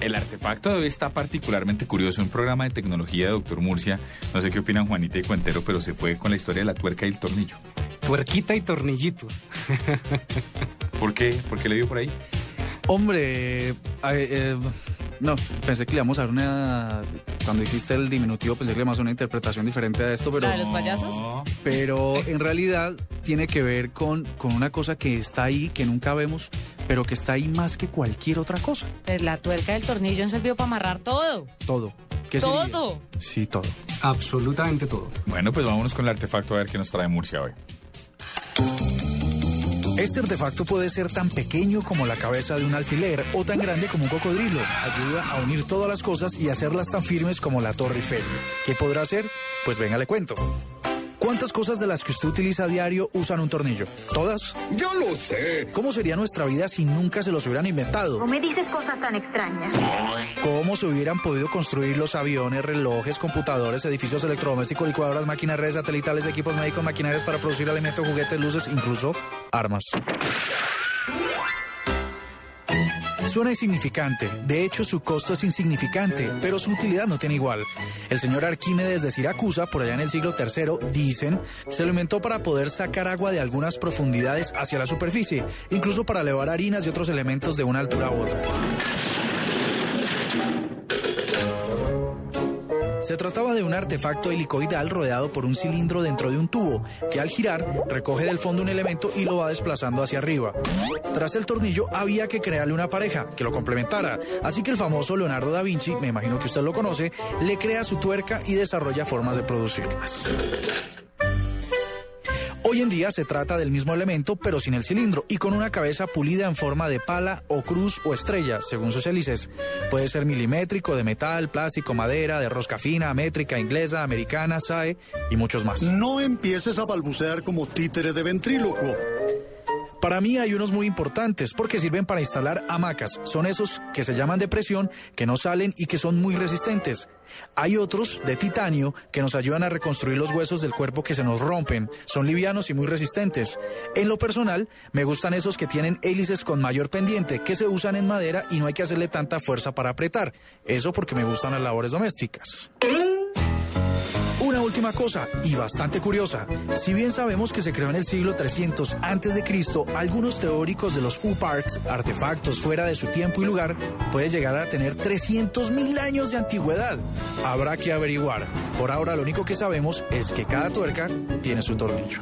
el artefacto de hoy está particularmente curioso. Un programa de tecnología de Doctor Murcia. No sé qué opinan Juanita y Cuentero, pero se fue con la historia de la tuerca y el tornillo. Tuerquita y tornillito. ¿Por qué? ¿Por qué le dio por ahí? Hombre, eh, no, pensé que le íbamos a dar una... Cuando hiciste el diminutivo pensé que le íbamos a dar una interpretación diferente a esto, pero... ¿La de los payasos? Pero en realidad tiene que ver con, con una cosa que está ahí, que nunca vemos, pero que está ahí más que cualquier otra cosa. Pues la tuerca del tornillo han servido para amarrar todo. Todo. ¿Qué sería? Todo. Sí, todo. Absolutamente todo. Bueno, pues vámonos con el artefacto a ver qué nos trae Murcia hoy. Este artefacto puede ser tan pequeño como la cabeza de un alfiler o tan grande como un cocodrilo. Ayuda a unir todas las cosas y hacerlas tan firmes como la Torre Eiffel. ¿Qué podrá hacer? Pues venga, le cuento. ¿Cuántas cosas de las que usted utiliza a diario usan un tornillo? ¿Todas? Yo lo sé. ¿Cómo sería nuestra vida si nunca se los hubieran inventado? No me dices cosas tan extrañas. ¿Cómo se hubieran podido construir los aviones, relojes, computadores, edificios electrodomésticos, licuadoras, máquinas, redes satelitales, equipos médicos, maquinarias para producir alimentos, juguetes, luces, incluso armas? Suena insignificante, de hecho su costo es insignificante, pero su utilidad no tiene igual. El señor Arquímedes de Siracusa, por allá en el siglo III, dicen, se lo inventó para poder sacar agua de algunas profundidades hacia la superficie, incluso para elevar harinas y otros elementos de una altura u otra. Se trataba de un artefacto helicoidal rodeado por un cilindro dentro de un tubo, que al girar recoge del fondo un elemento y lo va desplazando hacia arriba. Tras el tornillo había que crearle una pareja que lo complementara, así que el famoso Leonardo da Vinci, me imagino que usted lo conoce, le crea su tuerca y desarrolla formas de producirlas. Hoy en día se trata del mismo elemento, pero sin el cilindro y con una cabeza pulida en forma de pala o cruz o estrella, según sus hélices. Puede ser milimétrico, de metal, plástico, madera, de rosca fina, métrica, inglesa, americana, SAE y muchos más. No empieces a balbucear como títere de ventrílocuo. Para mí hay unos muy importantes porque sirven para instalar hamacas. Son esos que se llaman de presión, que no salen y que son muy resistentes. Hay otros de titanio que nos ayudan a reconstruir los huesos del cuerpo que se nos rompen. Son livianos y muy resistentes. En lo personal, me gustan esos que tienen hélices con mayor pendiente, que se usan en madera y no hay que hacerle tanta fuerza para apretar. Eso porque me gustan las labores domésticas. Una última cosa, y bastante curiosa. Si bien sabemos que se creó en el siglo 300 antes de Cristo, algunos teóricos de los U-Parts, artefactos fuera de su tiempo y lugar, puede llegar a tener 300.000 años de antigüedad. Habrá que averiguar. Por ahora lo único que sabemos es que cada tuerca tiene su tornillo.